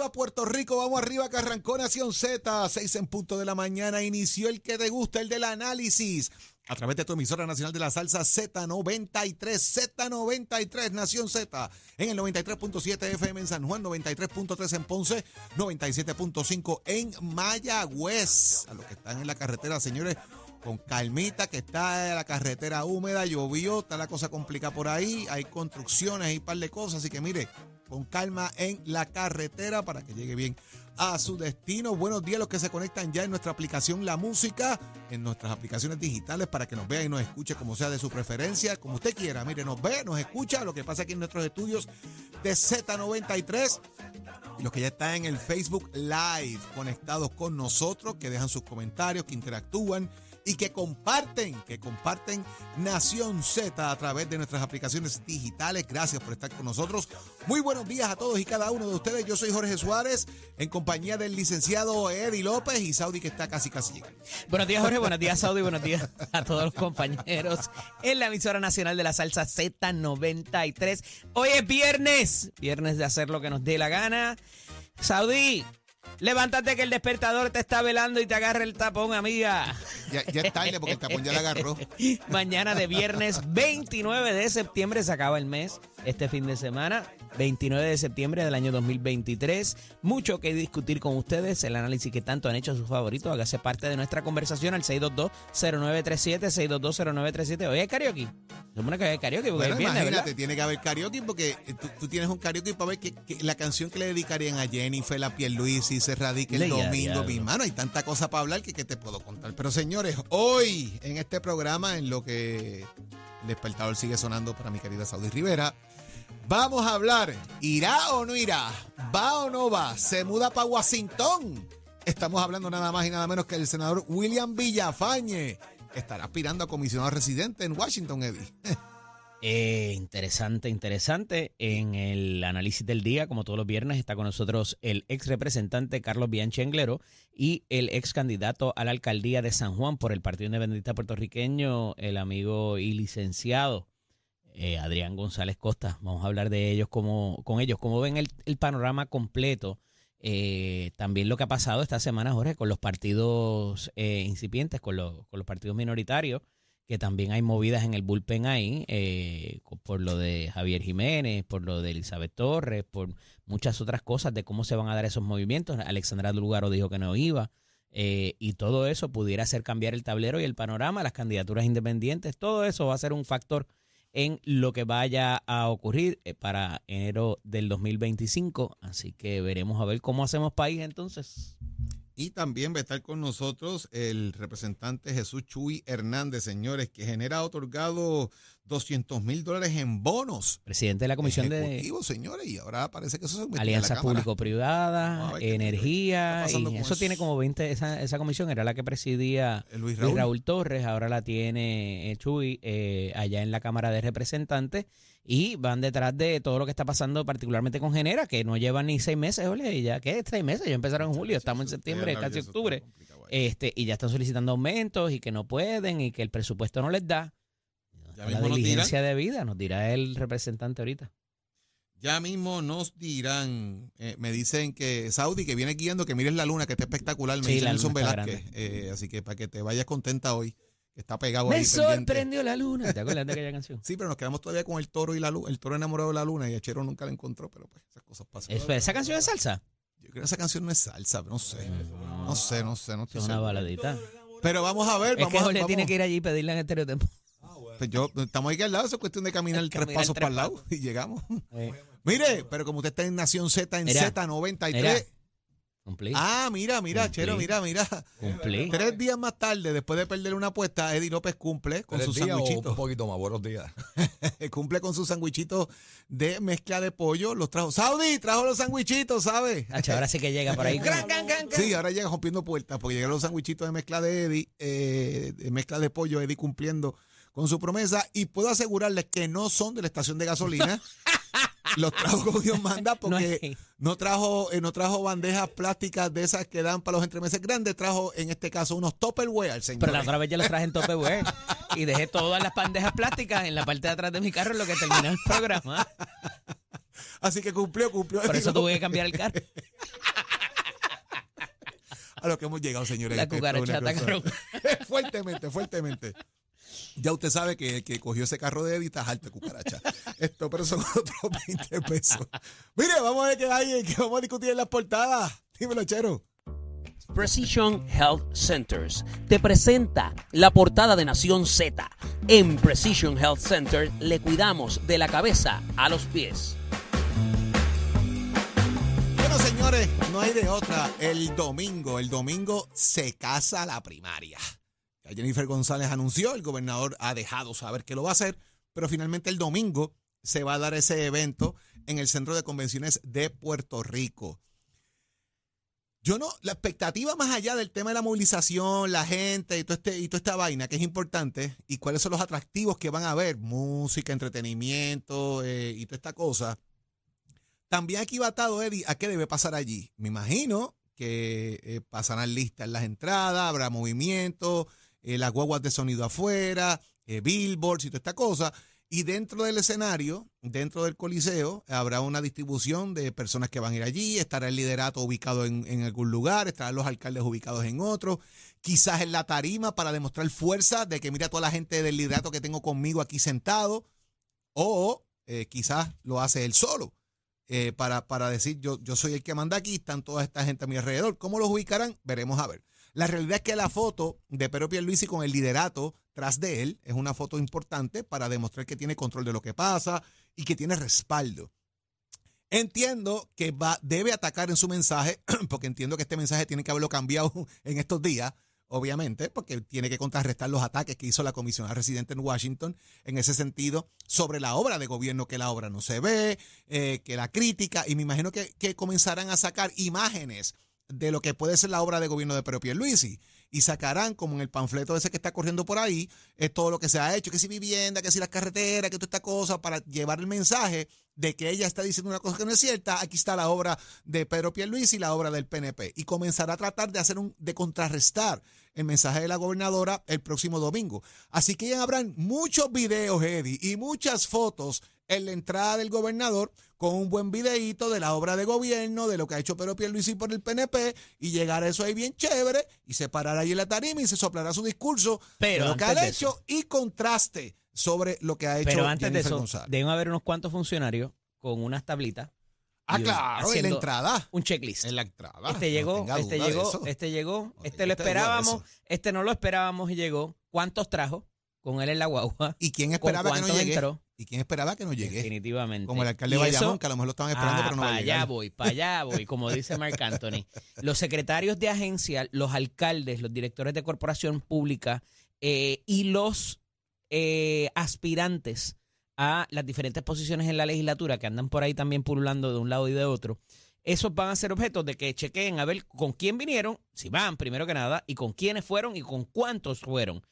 arriba Puerto Rico, vamos arriba que arrancó Nación Z, 6 en punto de la mañana, inició el que te gusta, el del análisis. A través de tu emisora nacional de la salsa Z93, Z93, Nación Z, en el 93.7 FM en San Juan, 93.3 en Ponce, 97.5 en Mayagüez. A los que están en la carretera, señores, con calmita, que está la carretera húmeda, llovió, está la cosa complicada por ahí, hay construcciones, hay un par de cosas, así que mire, con calma en la carretera para que llegue bien a su destino. Buenos días a los que se conectan ya en nuestra aplicación La Música, en nuestras aplicaciones digitales para que nos vea y nos escuche como sea de su preferencia, como usted quiera. Mire, nos ve, nos escucha, lo que pasa aquí en nuestros estudios de Z93 y los que ya están en el Facebook Live conectados con nosotros, que dejan sus comentarios, que interactúan y que comparten, que comparten Nación Z a través de nuestras aplicaciones digitales. Gracias por estar con nosotros. Muy buenos días a todos y cada uno de ustedes. Yo soy Jorge Suárez, en compañía del licenciado Eddie López y Saudi que está casi casi. Buenos días, Jorge. Buenos días, Saudi. Buenos días a todos los compañeros en la emisora nacional de la salsa Z93. Hoy es viernes, viernes de hacer lo que nos dé la gana. Saudi, Levántate que el despertador te está velando y te agarra el tapón, amiga. Ya, ya es tarde porque el tapón ya la agarró. Mañana de viernes 29 de septiembre se acaba el mes, este fin de semana. 29 de septiembre del año 2023. Mucho que discutir con ustedes, el análisis que tanto han hecho sus favoritos. Hágase parte de nuestra conversación al 622-0937, 622-0937. Hoy hay karaoke. Supone que hay karaoke porque Bueno, es viernes, imagínate, ¿verdad? tiene que haber karaoke porque eh, tú, tú tienes un karaoke para ver que, que la canción que le dedicarían a Jennifer, la Pierluisi, se radique el domingo. Mi hermano, hay tanta cosa para hablar que, que te puedo contar. Pero señores, hoy en este programa, en lo que el despertador sigue sonando para mi querida Saudi Rivera, vamos a hablar, ¿irá o no irá? ¿Va o no va? ¿Se muda para Washington? Estamos hablando nada más y nada menos que el senador William Villafañe. Estará aspirando a comisionado residente en Washington, Eddie. Eh, interesante, interesante. En el análisis del día, como todos los viernes, está con nosotros el ex representante Carlos Bianchi Anglero y el ex candidato a la alcaldía de San Juan por el Partido Independentista Puertorriqueño, el amigo y licenciado eh, Adrián González Costa. Vamos a hablar de ellos, como, con ellos, cómo ven el, panorama completo. Eh, también lo que ha pasado esta semana, Jorge, con los partidos eh, incipientes, con los, con los partidos minoritarios que también hay movidas en el bullpen ahí, eh, por lo de Javier Jiménez, por lo de Elizabeth Torres, por muchas otras cosas de cómo se van a dar esos movimientos. Alexandra Lugaro dijo que no iba. eh, y todo eso pudiera hacer cambiar el tablero y el panorama, las candidaturas independientes, todo eso va a ser un factor en lo que vaya a ocurrir eh, para enero del 2025. Así que veremos a ver cómo hacemos país entonces. Y también va a estar con nosotros el representante Jesús Chuy Hernández, señores, que genera otorgado 200 mil dólares en bonos. Presidente de la Comisión de Ejecutivos, señores, y ahora parece que eso se metió en la Alianzas Cámara. Vamos público-privadas, a ver qué está energía, y eso tiene como 20, esa, esa comisión era la que presidía Eh, Luis Luis Raúl. Torres, ahora la tiene eh, Chuy eh, allá en la Cámara de Representantes y van detrás de todo lo que está pasando particularmente con Genera, que no llevan ni seis meses, ole, ya, ¿qué? Seis meses, ya empezaron en julio, estamos en septiembre, casi octubre, este y ya están solicitando aumentos y que no pueden y que el presupuesto no les da. Ya la mismo nos diligencia de vida, nos dirá el representante ahorita. Ya mismo nos dirán, eh, me dicen que Saudi, que viene guiando, que mires la luna, que está espectacular, me Sí, dice la Nelson Velázquez. Eh, así que para que te vayas contenta hoy, que está pegado Me ahí. pendiente. sorprendió la luna. ¿Te acuerdas de aquella canción? Sí, pero nos quedamos todavía con el toro y la luna, el toro enamorado de la luna y Achero nunca la encontró, pero pues esas cosas pasan. ¿Esa canción es salsa? Yo creo que esa canción no es salsa, no sé. No sé, no sé, no estoy Es una baladita. Pero vamos a ver, Es vamos que a vamos. tiene que ir allí y pedirle en Estereotempo. Pues yo, estamos aquí al lado, eso es cuestión de caminar tres Caminar pasos tres para el lado y llegamos. Eh, Mire, pero como usted está en Nación Z, en Mira, Z93. mira. cumplí. Ah, mira, mira, Cumplí. Chero, mira, mira. cumplí. Tres días más tarde, después de perder una apuesta, Eddie López cumple con ¿Tres sus sandwichitos. un poquito más. Buenos días. cumple con sus sandwichitos de mezcla de pollo. Los trajo. Saudi, trajo los sandwichitos, ¿sabes? Hacho, ahora sí que llega por ahí. Gran, gran, gran, gran. Sí, ahora llega rompiendo puertas porque llegaron los sandwichitos de mezcla de Eddie, eh, de mezcla de pollo, Eddie cumpliendo con su promesa. Y puedo asegurarles que no son de la estación de gasolina. los trajo como Dios manda porque no, trajo eh, no trajo bandejas plásticas de esas que dan para los entremeses grandes. Trajo, en este caso, unos Tupperware, señor. Pero la otra vez yo los traje en güey. Y dejé todas las bandejas plásticas en la parte de atrás de mi carro en lo que terminó el programa. Así que cumplió, cumplió. Por eso tuve que cambiar el carro. a lo que hemos llegado, señores. La cucaracha fuertemente, fuertemente. Ya usted sabe que el que cogió ese carro de Eddie está alto de cucaracha. Esto, pero son otros 20 pesos. Mire, vamos a ver qué hay, que vamos a discutir en las portadas. Dímelo, chero. Precision Health Centers te presenta la portada de Nación Z. En Precision Health Center le cuidamos de la cabeza a los pies. Bueno, señores, no hay de otra. El domingo, el domingo se casa la primaria. Jennifer González anunció, el gobernador ha dejado saber que lo va a hacer, pero finalmente el domingo se va a dar ese evento en el Centro de Convenciones de Puerto Rico. Yo no, la expectativa más allá del tema de la movilización, la gente y, este, toda esta vaina que es importante, y cuáles son los atractivos que van a haber, música, entretenimiento eh, y toda esta cosa, también aquí va Eddie, a qué debe pasar allí. Me imagino que eh, pasarán listas las entradas, habrá movimiento, eh, las guaguas de sonido afuera, eh, billboards y toda esta cosa. Y dentro del escenario, dentro del coliseo, habrá una distribución de personas que van a ir allí, estará el liderato ubicado en, en algún lugar, estarán los alcaldes ubicados en otro, quizás en la tarima para demostrar fuerza de que mira toda la gente del liderato que tengo conmigo aquí sentado, o eh, quizás lo hace él solo para, para decir yo, yo soy el que manda aquí, están toda esta gente a mi alrededor. ¿Cómo los ubicarán? Veremos a ver. La realidad es que la foto de Pedro Pierluisi con el liderato tras de él es una foto importante para demostrar que tiene control de lo que pasa y que tiene respaldo. Entiendo que va, debe atacar en su mensaje, porque entiendo que este mensaje tiene que haberlo cambiado en estos días, obviamente, porque tiene que contrarrestar los ataques que hizo la comisionada residente en Washington en ese sentido sobre la obra de gobierno, que la obra no se ve, eh, que la crítica, y me imagino que, que comenzarán a sacar imágenes de lo que puede ser la obra de gobierno de Pedro Pierluisi y sacarán, como en el panfleto ese que está corriendo por ahí, todo lo que se ha hecho, que si vivienda, que si las carreteras, que toda esta cosa, para llevar el mensaje de que ella está diciendo una cosa que no es cierta, aquí está la obra de Pedro Pierluisi y la obra del PNP. Y comenzará a tratar de hacer un, de contrarrestar el mensaje de la gobernadora el próximo domingo. Así que ya habrán muchos videos, Eddie, y muchas fotos en la entrada del gobernador con un buen videíto de la obra de gobierno, de lo que ha hecho Pedro Pierluisi por el PNP, y llegar a eso ahí bien chévere, y se parará ahí en la tarima y se soplará su discurso Pero de lo que ha hecho y contraste sobre lo que ha hecho Pero antes de eso, González. deben haber unos cuantos funcionarios con unas tablitas. Ah, claro, en la entrada. Un checklist. En la entrada. Este llegó, este de llegó, este llegó, No este lo esperábamos, este no lo esperábamos y llegó. ¿Cuántos trajo? Con él en la guagua. ¿Y quién ¿Con esperaba que no llegue? entró? ¿Y quién esperaba que no llegue? Definitivamente. Como el alcalde de Bayamón, que a lo mejor lo estaban esperando, Ah, pero no va para a allá voy, para allá voy, como dice Mark Anthony. Los secretarios de agencia, los alcaldes, los directores de corporación pública eh, y los eh, aspirantes a las diferentes posiciones en la legislatura que andan por ahí también pululando de un lado y de otro, esos van a ser objetos de que chequeen a ver con quién vinieron, si van primero que nada, y con quiénes fueron y con cuántos fueron.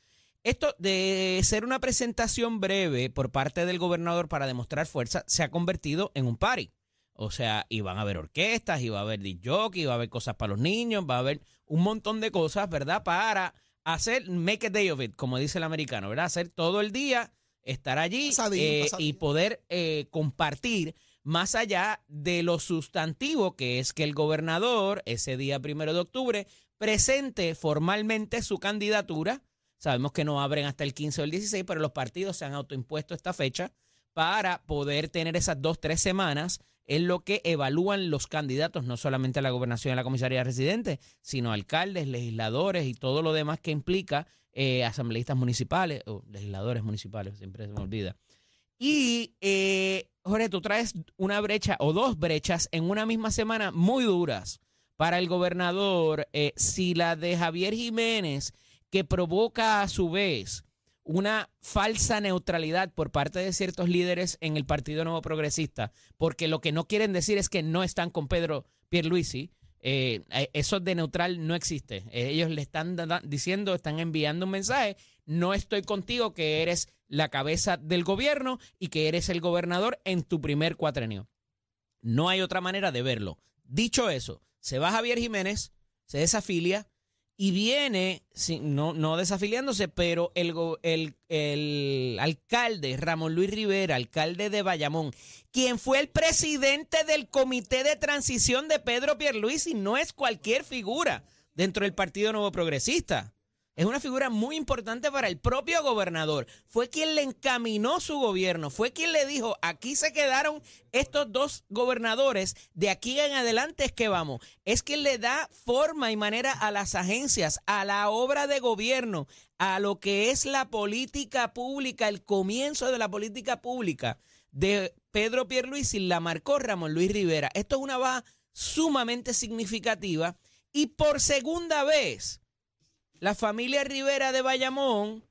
Esto de ser una presentación breve por parte del gobernador para demostrar fuerza se ha convertido en un party. O sea, y van a haber orquestas, y va a haber disc jockey, va a haber cosas para los niños, va a haber un montón de cosas, ¿verdad? Para hacer, make a day of it, como dice el americano, ¿verdad? Hacer todo el día, estar allí Pasadillo, eh, y poder eh, compartir más allá de lo sustantivo que es que el gobernador ese día primero de octubre presente formalmente su candidatura. Sabemos que no abren hasta el 15 o el 16, pero los partidos se han autoimpuesto esta fecha para poder tener esas dos, tres semanas en lo que evalúan los candidatos, no solamente a la gobernación y la comisaría residente, sino alcaldes, legisladores y todo lo demás que implica eh, asambleístas municipales o legisladores municipales, siempre se me olvida. Y, eh, Jorge, tú traes una brecha o dos brechas en una misma semana muy duras para el gobernador. eh, si la de Javier Jiménez, que provoca a su vez una falsa neutralidad por parte de ciertos líderes en el Partido Nuevo Progresista, porque lo que no quieren decir es que no están con Pedro Pierluisi. Eh, eh, eso de neutral no existe. Eh, Ellos le están diciendo, están enviando un mensaje, no estoy contigo, que eres la cabeza del gobierno y que eres el gobernador en tu primer cuatrenio. No hay otra manera de verlo. Dicho eso, se va Javier Jiménez, se desafilia y viene, no, no desafiliándose, pero el, el alcalde Ramón Luis Rivera, alcalde de Bayamón, quien fue el presidente del comité de transición de Pedro Pierluisi, no es cualquier figura dentro del Partido Nuevo Progresista. Es una figura muy importante para el propio gobernador. Fue quien le encaminó su gobierno, fue quien le dijo, aquí se quedaron estos dos gobernadores, de aquí en adelante es que vamos. Es quien le da forma y manera a las agencias, a la obra de gobierno, a lo que es la política pública, el comienzo de la política pública de Pedro Pierluisi la marcó Ramón Luis Rivera. Esto es una baja sumamente significativa y por segunda vez la familia Rivera de Bayamón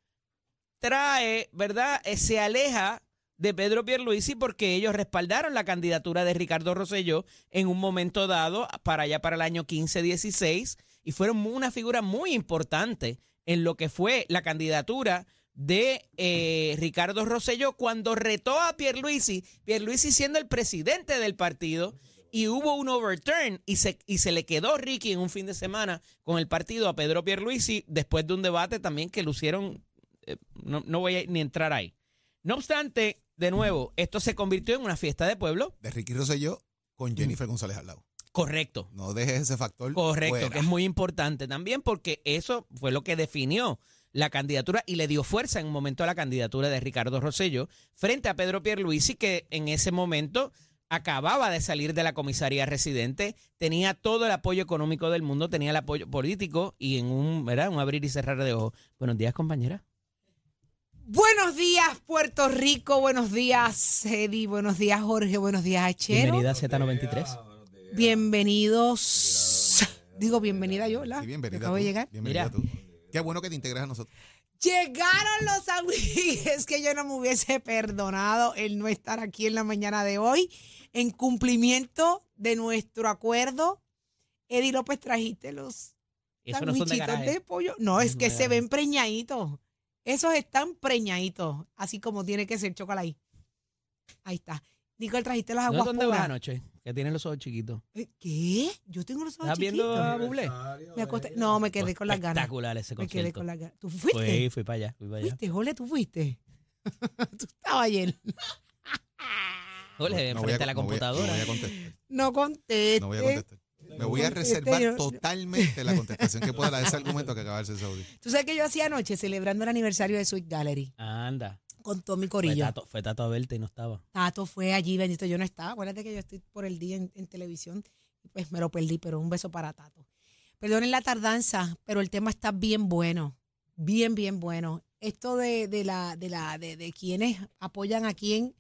trae, ¿verdad? Eh, se aleja de Pedro Pierluisi porque ellos respaldaron la candidatura de Ricardo Rosselló en un momento dado para allá para el año 15-16 y fueron una figura muy importante en lo que fue la candidatura de eh, Ricardo Rosselló cuando retó a Pierluisi, Pierluisi siendo el presidente del partido y hubo un overturn y se, y se le quedó Ricky en un fin de semana con el partido a Pedro Pierluisi después de un debate también que lucieron, eh, no, no voy a ni entrar ahí. No obstante, de nuevo, esto se convirtió en una fiesta de pueblo. De Ricky Rosselló con Jennifer González al lado. Correcto. No dejes ese factor. Correcto, fuera. que es muy importante también porque eso fue lo que definió la candidatura y le dio fuerza en un momento a la candidatura de Ricardo Rosello frente a Pedro Pierluisi, que en ese momento acababa de salir de la comisaría residente, tenía todo el apoyo económico del mundo, tenía el apoyo político y en un, ¿verdad? un abrir y cerrar de ojos. Buenos días, compañera. Buenos días, Puerto Rico. Buenos días, Eddie. Buenos días, Jorge. Buenos días, Achero. Bienvenida a Z93. Bienvenidos. Digo, bienvenida yo, ¿verdad? Sí, bienvenida. Acabo tú, de llegar. Bienvenida Mira. tú. Qué bueno que te integras a nosotros. Llegaron los amigues que yo no me hubiese perdonado el no estar aquí en la mañana de hoy en cumplimiento de nuestro acuerdo. Eddie López, trajiste los no de sandwichitos de pollo. No, es No que se ven preñaditos. Esos están preñaditos, así como tiene que ser chocolate. Ahí está. Nicole, trajiste las ¿No aguas dónde vas puras. anoche? Que tienen los ojos chiquitos. Eh, ¿Qué? Yo tengo los ojos ¿Estás viendo a chiquitos. Bublé? Me acosté- No, me quedé con las ganas. Espectacular ese Me quedé concierto. con las ganas. ¿Tú fuiste? Fui, fui para allá, fui para allá. ¿Fuiste, Jole? ¿Tú fuiste? Tú estabas ayer. Ole, No frente voy a la no voy computadora. No voy a contestar. No conteste. No voy a contestar. Me voy a reservar yo- totalmente la contestación que pueda dar ese argumento que acaba de ser Saudi. Tú sabes que yo hacía anoche celebrando el aniversario de Sweet Gallery Anda. Con todo mi Fue corillo. tato, fue tato a verte y no estaba. Tato fue allí, bendito, yo no estaba. Acuérdate que yo estoy por el día en, en televisión. Pues me lo perdí, pero un beso para Tato. Perdonen la tardanza, pero el tema está bien bueno. Bien, bien bueno. Esto de, de la, de la, de, de quienes apoyan a quién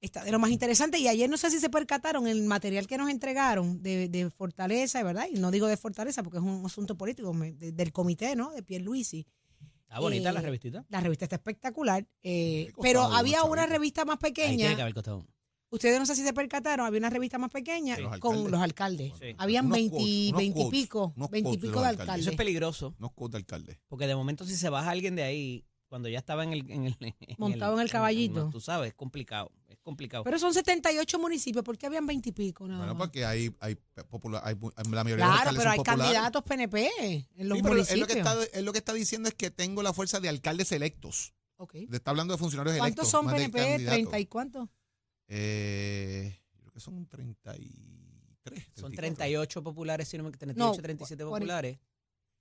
está de lo más interesante. Y ayer no sé si se percataron el material que nos entregaron de, de Fortaleza, ¿verdad? Y no digo de Fortaleza porque es un asunto político, me- de- del comité, ¿no? De Pierluisi. ¿Está bonita Eh, la revistita? La revista está espectacular. eh, costado, pero había una revista más Ahí tiene pequeña. que haber costado. Ustedes no sé si se percataron, había una revista más pequeña Sí. Los con alcaldes. los alcaldes. Sí. Habían Unos 20, quotes, unos 20 y quotes, pico, unos 20 y quotes de pico los de alcaldes. alcaldes. Eso es peligroso, No quote de alcalde. porque de momento si se baja alguien de ahí, cuando ya estaba en el... En el en Montado en el caballito. tú sabes, es complicado, complicado. Pero son 78 municipios, ¿por qué habían 20 y pico? nada Bueno, más? porque hay, hay, popular, hay la mayoría de los claro, pero son hay populares. candidatos PNP en los Sí, pero él municipios. lo, que está, él lo que está diciendo es que tengo la fuerza de alcaldes electos. Ok. Está hablando de funcionarios ¿Cuántos electos. son más de PNP? candidatos. ¿30 y cuántos? Eh, creo que son 33. Son 34. 38 populares, si no me 38, No, 37 cuare- populares.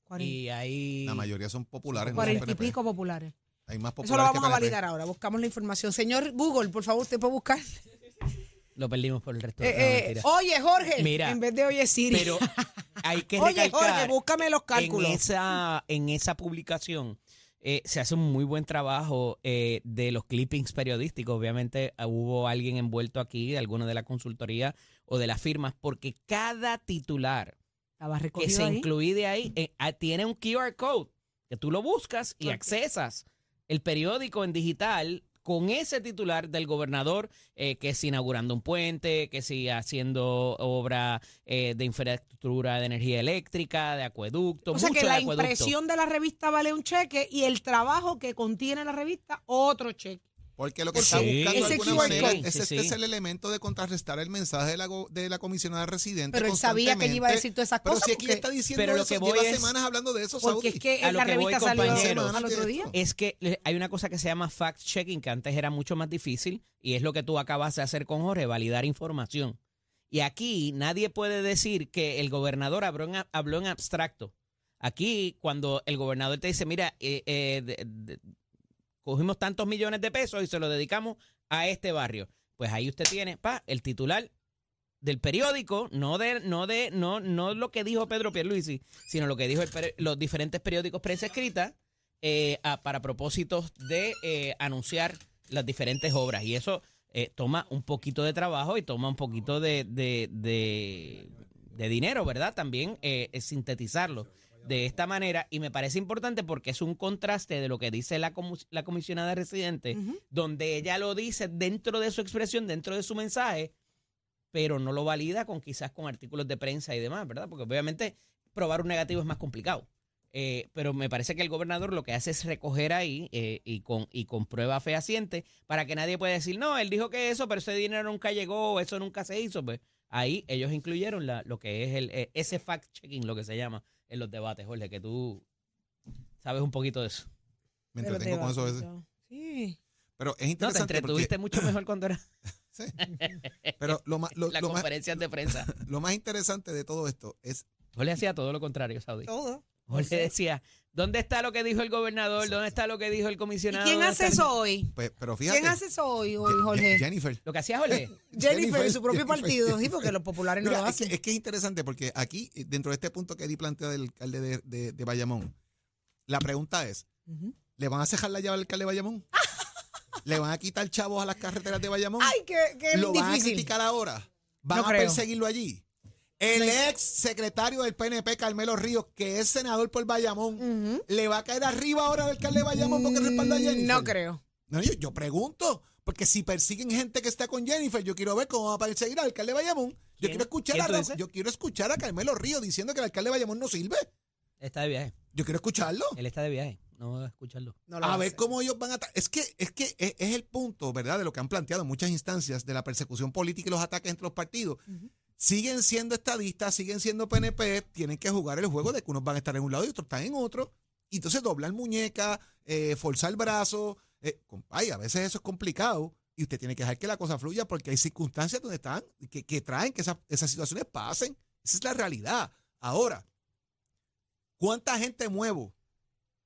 40, Y ahí... La mayoría son populares. no son 40 y PNP. pico populares. Hay más Eso lo vamos a validar ahora. Buscamos la información. Señor Google, por favor, usted puede buscar. Lo perdimos por el resto de Eh, eh, oye, Jorge, Mira, en vez de oye Siri. Pero hay que oye. Jorge, búscame los cálculos. En esa, en esa publicación eh, se hace un muy buen trabajo eh, de los clippings periodísticos. Obviamente ah, hubo alguien envuelto aquí, alguno de la consultoría o de las firmas, porque cada titular que se ahí. incluye ahí eh, ah, tiene un QR code que tú lo buscas y Ok. accesas el periódico en digital con ese titular del gobernador, eh, que es inaugurando un puente, que sigue haciendo obra eh, de infraestructura de energía eléctrica, de acueducto, O sea que la impresión de la revista vale un cheque y el trabajo que contiene la revista otro cheque. Porque lo que está buscando de alguna manera es, Sí, este sí. es el elemento de contrarrestar el mensaje de la, de la comisionada residente. Pero él sabía que ella iba a decir todas esas Pero cosas. si aquí porque, está diciendo pero lo eso, que voy lleva es- semanas hablando de eso, porque Saudi. es que A en lo la que voy, salió compañeros, al otro día. Es que hay una cosa que se llama fact-checking, que antes era mucho más difícil, y es lo que tú acabas de hacer con Jorge, validar información. Y aquí nadie puede decir que el gobernador habló en, habló en abstracto. Aquí, cuando el gobernador te dice, mira, eh, eh, de- de- cogimos tantos millones de pesos y se los dedicamos a este barrio, pues ahí usted tiene, pa, el titular del periódico, no de, no de, no, no lo que dijo Pedro Pierluisi, sino lo que dijo el los diferentes periódicos prensa escrita eh, para propósitos de eh, anunciar las diferentes obras. Y eso eh, toma un poquito de trabajo y toma un poquito de, de, de- dinero, ¿verdad? También eh, sintetizarlo de esta manera. Y me parece importante porque es un contraste de lo que dice la, la comisionada residente, donde ella lo dice dentro de su expresión, dentro de su mensaje, pero no lo valida con quizás con artículos de prensa y demás, ¿verdad? Porque obviamente probar un negativo es más complicado. Eh, pero me parece que el gobernador lo que hace es recoger ahí eh, y, con, y con prueba fehaciente para que nadie pueda decir, no, él dijo que eso, pero ese dinero nunca llegó, eso nunca se hizo. Pues ahí ellos incluyeron la, lo que es el, eh, ese fact-checking, lo que se llama en los debates, Jorge, que tú sabes un poquito de eso. Me Pero entretengo te con eso a veces. Sí. Pero es No, te interesante porque, entretuviste mucho mejor cuando era Sí. Pero lo más, lo, las conferencias de prensa. lo más interesante de todo esto es Jorge hacía todo lo contrario, Saudi. Todo. Jorge decía, ¿dónde está lo que dijo el gobernador? ¿Dónde está lo que dijo el ¿Y comisionado? quién ¿Dónde hace eso hoy? Pues, pero fíjate. ¿Quién hace eso hoy, hoy Je- Jorge? Jennifer. Lo que hacía Jorge. Jennifer, en su propio Jennifer. partido. Sí, porque los populares no Mira, lo es, que, hacen. es que es interesante porque aquí, dentro de este punto que Eddie plantea del alcalde de, de- de Bayamón, la pregunta es, Ujú. ¿le van a cejar la llave al alcalde de Bayamón? ¿Le van a quitar chavos a las carreteras de Bayamón? Ay, qué, qué ¿Lo van a difícil. criticar ahora? ¿Van No a creo. perseguirlo allí? El ex secretario del PNP, Carmelo Ríos, que es senador por Bayamón, Ujú. ¿le va a caer arriba ahora al alcalde de Bayamón porque respalda a Jennifer? No creo. No, yo, yo pregunto, porque si persiguen gente que está con Jennifer, yo quiero ver cómo va a perseguir al alcalde de Bayamón. Yo quiero escuchar ¿Quién a yo quiero escuchar a Carmelo Ríos diciendo que el alcalde de Bayamón no sirve. Está de viaje. Yo quiero escucharlo. Él está de viaje. No voy a escucharlo. No A va ver hacer. cómo ellos van a... Es que, es que es, es el punto, ¿verdad? De lo que han planteado en muchas instancias de la persecución política y los ataques entre los partidos. Siguen siendo estadistas, siguen siendo PNP, tienen que jugar el juego de que unos van a estar en un lado y otros están en otro. Y entonces doblar muñeca, eh, forzar el brazo. Eh, ay, a veces eso es complicado. Y usted tiene que dejar que la cosa fluya porque hay circunstancias donde están, que, que traen que esas, esas situaciones pasen. Esa es la realidad. Ahora, ¿cuánta gente muevo?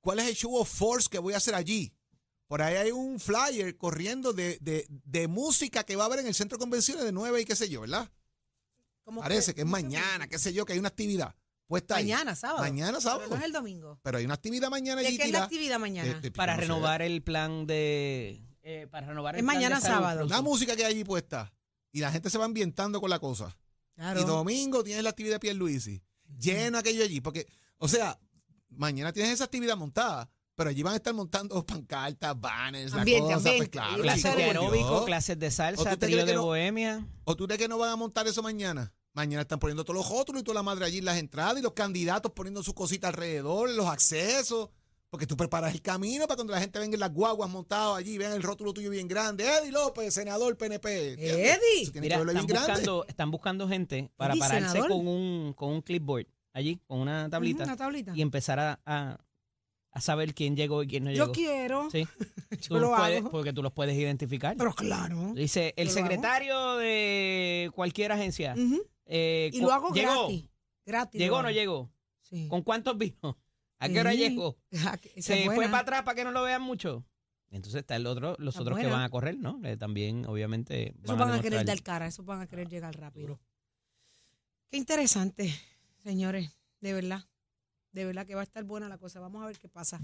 ¿Cuál es el show of force que voy a hacer allí? Por ahí hay un flyer corriendo de, de- de música que va a haber en el centro de convenciones de 9 y qué sé yo, ¿verdad? ¿Cómo Parece que es ¿cómo mañana, qué sé yo, que hay una actividad puesta ahí. Mañana, sábado. Mañana, Pero sábado. no es el domingo. Pero hay una actividad mañana ¿De allí qué es la actividad mañana? de- de- Para no renovar el plan de. eh, para renovar el Es plan de mañana sábado. Una música que hay allí puesta. Y la gente se va ambientando con la cosa. Claro. Y domingo tienes la actividad de Pierluisi. Lleno aquello allí. Porque, o sea, mañana tienes esa actividad montada. Pero allí van a estar montando pancartas, banners, la Ambiente, cosa, ambiente. pues claro. Clases chico, de aeróbico, clases de ¿O salsa, trío de no? bohemia. ¿O tú crees que no van a montar eso mañana? Mañana están poniendo todos los rótulos y toda la madre allí en las entradas y los candidatos poniendo su cosita alrededor, los accesos. Porque tú preparas el camino para cuando la gente venga en las guaguas montadas allí, vean el rótulo tuyo bien grande. Eddie López, senador PNP. Eddie. Mira, están bien buscando, están buscando gente para Eddie, pararse senador. con un, con un clipboard allí, con una tablita, Una tablita. y empezar a, a, a saber quién llegó y quién no llegó. Yo quiero. Sí. Tú lo puedes- porque tú los puedes identificar. Pero claro. Dice, el hago. secretario de cualquier agencia. Eh, Y lo hago ¿Llegó? gratis. Gratis. ¿Llegó o no llegó? Sí. ¿Con cuántos vino? ¿A qué hora llegó? Ah, ¿Se fue para atrás para que no lo vean mucho? Entonces está el otro, los Está otros que van a correr, ¿no? Eh, también, obviamente, Eso van a querer dar cara, eso van a querer llegar rápido. Qué interesante, señores, de verdad. De verdad que va a estar buena la cosa. Vamos a ver qué pasa.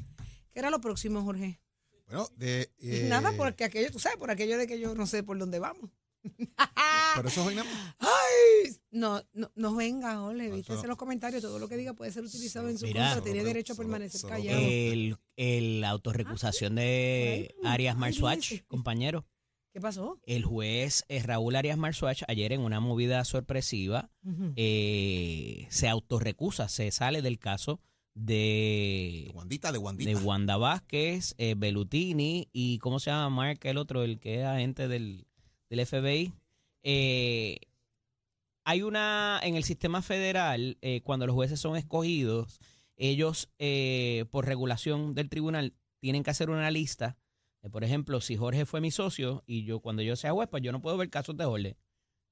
¿Qué era lo próximo, Jorge? Bueno, de, eh, Nada, porque aquello, tú sabes, por aquello de que yo no sé por dónde vamos. Pero eso es hoy. ¡Ay! No, no, no venga, Jorge, No, viste en los comentarios, todo lo que diga puede ser utilizado en su Mira. contra, tiene Solo- derecho a permanecer solo- callado. El, el autorrecusación de Por ahí, Arias Marswatch, compañero. ¿Qué pasó? El juez eh, Raúl Arias Marswatch, ayer en una movida sorpresiva, eh, se autorrecusa, se sale del caso De de, Wandita, de Wandita. de Wanda Vázquez, eh, Belutini y ¿cómo se llama Mark, el otro, el que es agente del, del FBI? Eh, hay una, en el sistema federal, eh, cuando los jueces son escogidos, ellos, eh, por regulación del tribunal, tienen que hacer una lista. De, por ejemplo, si Jorge fue mi socio y yo, cuando yo sea juez, pues yo no puedo ver casos de Jorge.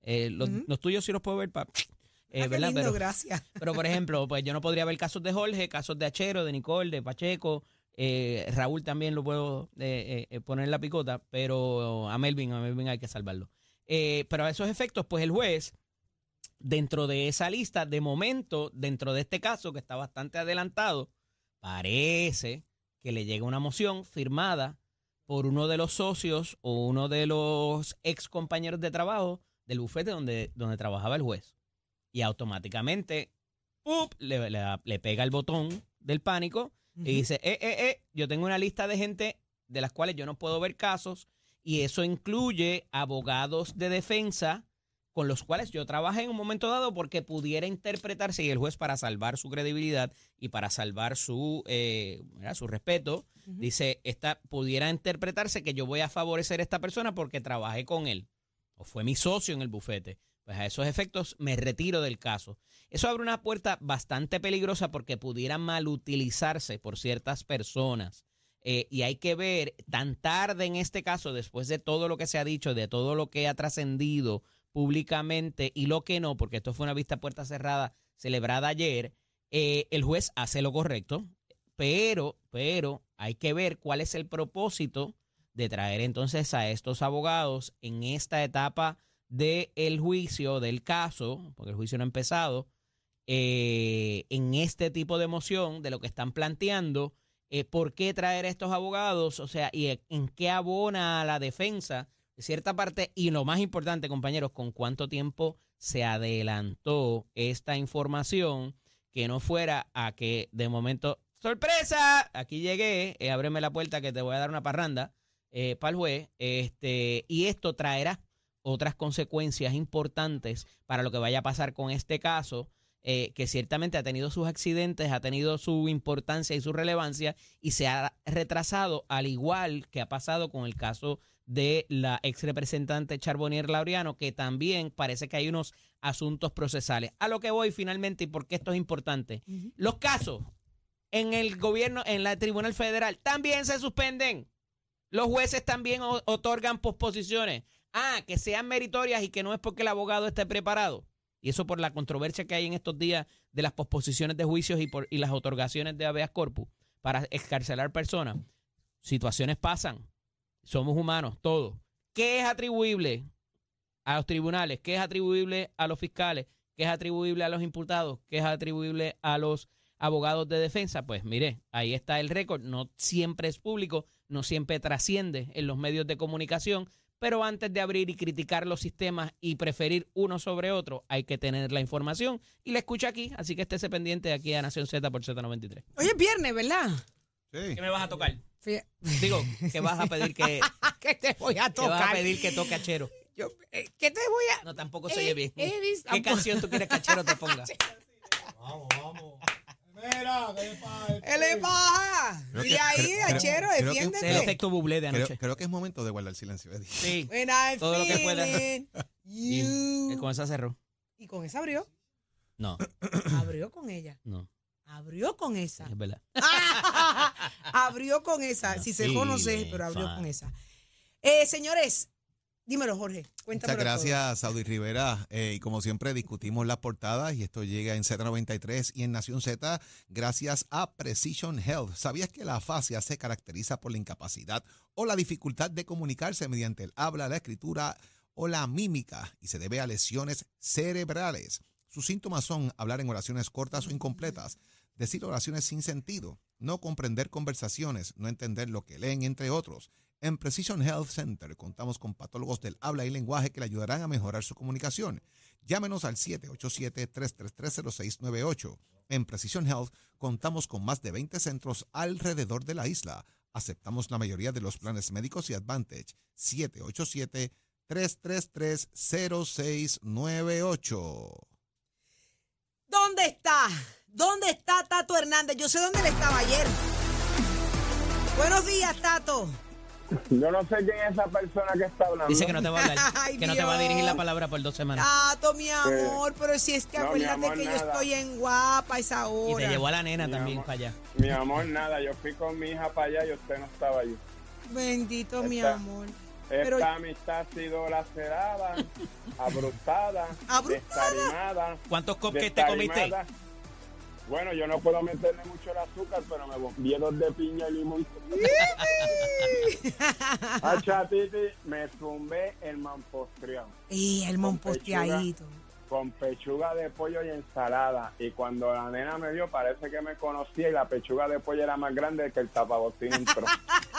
Eh, los, tuyos sí los puedo ver. pa- eh, Ah, lindo, Pero, gracias. pero, por ejemplo, pues yo no podría ver casos de Jorge, casos de Achero, de Nicole, de Pacheco. eh, Raúl también lo puedo eh, eh, poner en la picota, pero a Melvin, a Melvin hay que salvarlo. Eh, pero a esos efectos, pues el juez, dentro de esa lista, de momento, dentro de este caso que está bastante adelantado, parece que le llega una moción firmada por uno de los socios o uno de los ex compañeros de trabajo del bufete donde, donde trabajaba el juez. Y automáticamente ¡pup! Le, le da- le pega el botón del pánico y dice, eh, eh, eh, yo tengo una lista de gente de las cuales yo no puedo ver casos y eso incluye abogados de defensa con los cuales yo trabajé en un momento dado porque pudiera interpretarse y el juez para salvar su credibilidad y para salvar su, eh, su respeto, dice, esta pudiera interpretarse que yo voy a favorecer a esta persona porque trabajé con él o fue mi socio en el bufete. Pues a esos efectos me retiro del caso. Eso abre una puerta bastante peligrosa porque pudiera malutilizarse por ciertas personas. Eh, y hay que ver tan tarde en este caso, después de todo lo que se ha dicho, de todo lo que ha trascendido públicamente y lo que no, porque esto fue una vista puerta cerrada celebrada ayer, eh, el juez hace lo correcto, pero, pero hay que ver cuál es el propósito de traer entonces a estos abogados en esta etapa del juicio, del caso, porque el juicio no ha empezado, eh, en este tipo de moción de lo que están planteando, eh, por qué traer a estos abogados, o sea, y en qué abona a la defensa cierta parte, y lo más importante, compañeros, con cuánto tiempo se adelantó esta información, que no fuera a que de momento, sorpresa, aquí llegué, eh, ábreme la puerta que te voy a dar una parranda para el juez, este, y esto traerá otras consecuencias importantes para lo que vaya a pasar con este caso, eh, que ciertamente ha tenido sus accidentes, ha tenido su importancia y su relevancia y se ha retrasado, al igual que ha pasado con el caso de la ex representante Charbonnier Laureano, que también parece que hay unos asuntos procesales. A lo que voy finalmente y por qué esto es importante. Los casos en el gobierno, en la Tribunal Federal, también se suspenden. Los jueces también otorgan posposiciones. Ah, que sean meritorias y que no es porque el abogado esté preparado. Y eso por la controversia que hay en estos días de las posposiciones de juicios y, por, y las otorgaciones de habeas corpus para excarcelar personas. Situaciones pasan. Somos humanos, todos. ¿Qué es atribuible a los tribunales? ¿Qué es atribuible a los fiscales? ¿Qué es atribuible a los imputados? ¿Qué es atribuible a los abogados de defensa? Pues mire, ahí está el récord. No siempre es público, no siempre trasciende en los medios de comunicación, pero antes de abrir y criticar los sistemas y preferir uno sobre otro, hay que tener la información y la escucha aquí, así que estése pendiente aquí a Nación Z por Z93. Hoy es viernes, ¿verdad? Sí. ¿Qué me vas a tocar? Fí- Digo, que vas a pedir que, ¿Qué te voy a que vas a tocar? pedir que toque a Chero. Yo, eh, ¿Qué te voy a...? No, tampoco se oye bien. Eh, ¿Qué tampoco- canción tú quieres que Chero te ponga? Vamos, vamos. Mira, ¿qué? Él es baja. Creo Y que- ahí, creo- Achero, creo que- el defiéndete. efecto bublé de Creo, anoche. creo que es momento de guardar silencio, Eddie. Sí. When I Todo lo que pueda. feeling Y, you. eh, con esa cerró. Y con esa abrió. No, Abrió con ella. no, Abrió con esa. es verdad. abrió con esa. Si se no sé, pero abrió con esa. Eh, señores, dímelo, Jorge. Cuéntame. Muchas gracias, Saudi Rivera. Eh, y como siempre, discutimos las portadas y esto llega en Z93 y en Nación Z gracias a Precision Health. ¿Sabías que la afasia se caracteriza por la incapacidad o la dificultad de comunicarse mediante el habla, la escritura o la mímica y se debe a lesiones cerebrales? Sus síntomas son hablar en oraciones cortas o incompletas, decir oraciones sin sentido, no comprender conversaciones, no entender lo que leen, entre otros. En Precision Health Center contamos con patólogos del habla y lenguaje que le ayudarán a mejorar su comunicación. Llámenos al 787-333-0698. En Precision Health contamos con más de 20 centros alrededor de la isla. Aceptamos la mayoría de los planes médicos y Advantage. 787-333-0698. ¿Dónde está? ¿Dónde está Tato Hernández? Yo sé dónde él estaba ayer. Buenos días, Tato. Yo no sé quién es esa persona que está hablando. Dice que no te va a hablar, Ay, que no te va a dirigir la palabra por dos semanas. Tato, mi amor, pero si es que No, mi acuérdate amor, que yo nada. estoy en guapa a esa Y hora. te llevó a la nena Mi también amor. para allá. Mi amor, nada, yo fui con mi hija para allá y usted no estaba allí. Bendito mi Está- amor. Pero- Esta amistad ha sido lacerada, abruptada, Abruptada. destarimada. ¿Cuántos cupcakes te comiste? Bueno, yo no puedo meterle mucho el azúcar, pero me vi dos de piña y limón. A Chatiti me zumbé el mampostrión Y el monposteadito. con pechuga de pollo y ensalada. Y cuando la nena me vio, parece que me conocía y la pechuga de pollo era más grande que el tapabotín entró.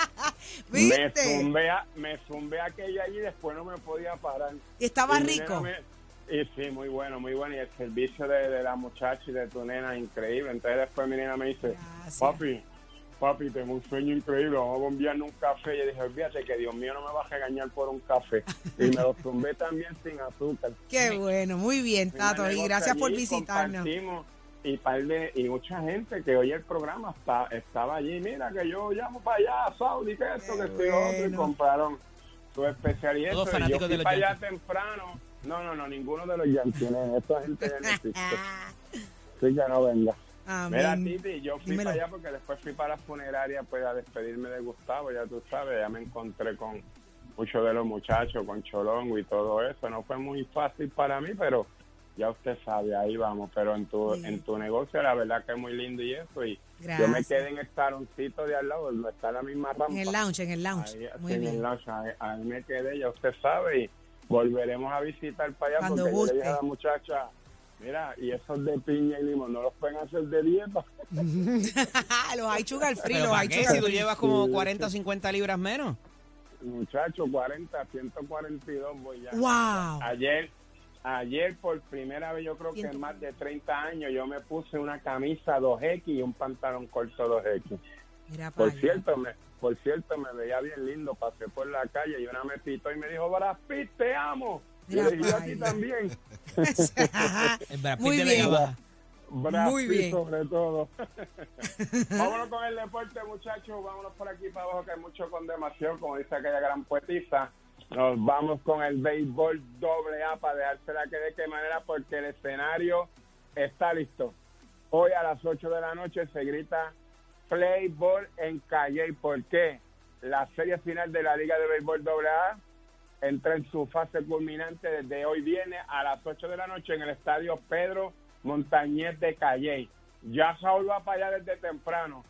me, zumbé a- me zumbé aquella allí y después no me podía parar. Y estaba Y rico. nena me- y sí, muy bueno, muy bueno. Y el servicio de, de la muchacha y de tu nena, increíble. Entonces después mi nena me dice, Gracias. papi, papi, tengo un sueño increíble, vamos a bombearnos un café. Y yo dije, olvídate que Dios mío no me va a regañar por un café. Y me lo zumbé también sin azúcar. Qué bueno, muy bien, Tato. Y gracias por visitarnos. compartimos, Y, par de- y mucha gente que oye el programa está, estaba allí. Mira que yo llamo para allá, Saudi, que esto, Qué que esto y lo otro. Y compraron su especialidad. Todos Eso, y yo de fui los para allá temprano. No, no, no, ninguno de los Yankees. Esta gente ya no existe. Ah, Sí, que no venga. Mira. Titi, yo fui Dímelo. para allá porque después fui para la funeraria pues a despedirme de Gustavo, ya tú sabes, ya me encontré con muchos de los muchachos, con Cholongo y todo eso. No fue muy fácil para mí, pero ya usted sabe, ahí vamos. Pero en tu, Sí. en tu negocio la verdad que es muy lindo y eso. Y yo me quedé en el saloncito de al lado, donde está la misma rampa. En el lounge, en el lounge. Ahí, Muy en el bien. lounge, ahí, ahí me quedé, ya usted sabe, y volveremos a visitar para allá Cuando porque yo le dije a guste. la muchacha, mira, y esos de piña y limón no los pueden hacer de dieta. los hay sugar free, ¿Pero los hay qué? sugar Si tú llevas como Sí, 40 o 50 libras menos. Muchacho, 40, 142 voy ya. Wow. Ayer, ayer por primera vez, yo creo que en más de 30 años, yo me puse una camisa 2X y un pantalón corto 2X. Mira Por allá. cierto, me, por cierto, me veía bien lindo, pasé por la calle y una me pitó y me dijo, Brad Pitt, te amo. Y Mira yo a ti también. Muy bien. Brad Muy Pitt bien. sobre todo. Vámonos con el deporte, muchachos. Vámonos por aquí para abajo, que hay mucho condemnación, como dice aquella gran poetisa. Nos vamos con el béisbol doble A para dejársela que de qué manera, porque el escenario está listo. Hoy a las 8 de la noche se grita Play Ball en Calle. ¿Por qué? La serie final de la Liga de Béisbol doble A entra en su fase culminante desde hoy viene a las 8 de la noche en el estadio Pedro Montañez de Calle. Ya Saúl va para allá desde temprano.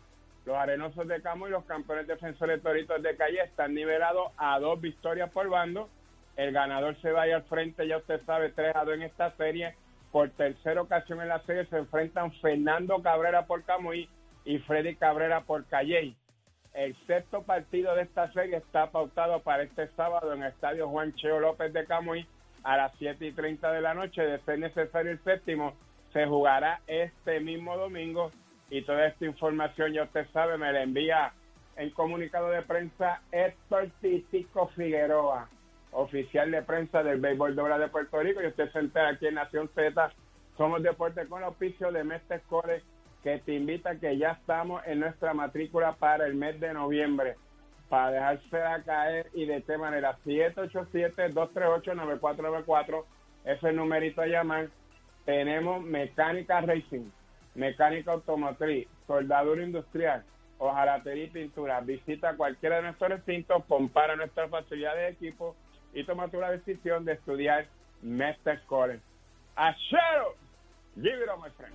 Los arenosos de Camo y los campeones defensores toritos de Calle están nivelados a dos victorias por bando. El ganador se va ahí al frente, ya usted sabe, 3 a 2 en esta serie. Por tercera ocasión en la serie se enfrentan Fernando Cabrera por Camuy y Freddy Cabrera por Calle. El sexto partido de esta serie está pautado para este sábado en el estadio Juan Cheo López de Camuy a las 7 y 30 de la noche. De ser necesario el séptimo, se jugará este mismo domingo. Y toda esta información, ya usted sabe, me la envía en comunicado de prensa Héctor Titico Figueroa, oficial de prensa del Béisbol de Obra de Puerto Rico. Y usted se entera aquí en Nación Z. Somos Deporte con auspicio de Mestre Core que te invita que ya estamos en nuestra matrícula para el mes de noviembre. Para dejársela caer y de qué manera. 787-238-9494 es el numerito a llamar. Tenemos mecánica racing, mecánica automotriz, soldadura industrial, hojalatería y pintura. Visita cualquiera de nuestros recintos, compara nuestras facilidades de equipo y toma tu la decisión de estudiar Mestre College. ¡Achero! Give it my friend.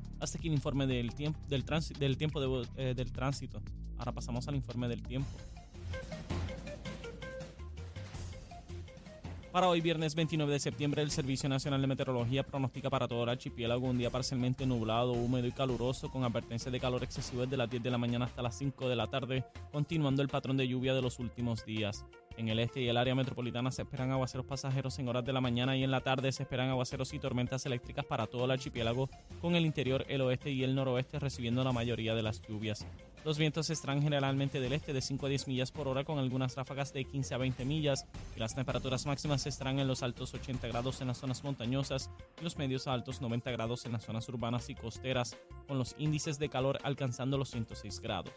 Hasta aquí el informe del tiempo del, del tiempo eh, del tránsito. Ahora pasamos al informe del tiempo. Para hoy, viernes 29 de septiembre, el Servicio Nacional de Meteorología pronostica para todo el archipiélago un día parcialmente nublado, húmedo y caluroso, con advertencia de calor excesivo desde las 10 de la mañana hasta las 5 de la tarde, continuando el patrón de lluvia de los últimos días. En el este y el área metropolitana se esperan aguaceros pasajeros en horas de la mañana y en la tarde se esperan aguaceros y tormentas eléctricas para todo el archipiélago, con el interior, el oeste y el noroeste recibiendo la mayoría de las lluvias. Los vientos estarán generalmente del este de 5 a 10 millas por hora con algunas ráfagas de 15 a 20 millas y las temperaturas máximas estarán en los altos 80 grados en las zonas montañosas y los medios a altos 90 grados en las zonas urbanas y costeras con los índices de calor alcanzando los 106 grados.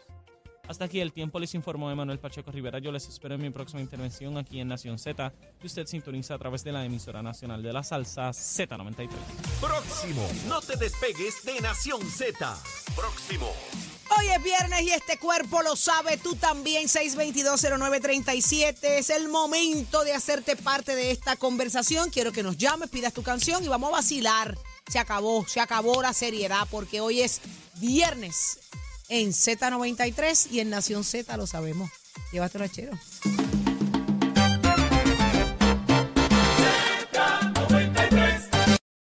Hasta aquí el tiempo, les informó Emanuel Pacheco Rivera. Yo les espero en mi próxima intervención aquí en Nación Z, que usted sintoniza a través de la emisora nacional de la salsa Z93. Próximo. No te despegues de Nación Z. Próximo. Hoy es viernes y este cuerpo lo sabe, tú también, 6220937. Es el momento de hacerte parte de esta conversación. Quiero que nos llames, pidas tu canción y vamos a vacilar. Se acabó, se acabó la seriedad porque hoy es viernes en Z93 y en Nación Z lo sabemos. Llévatelo a chero.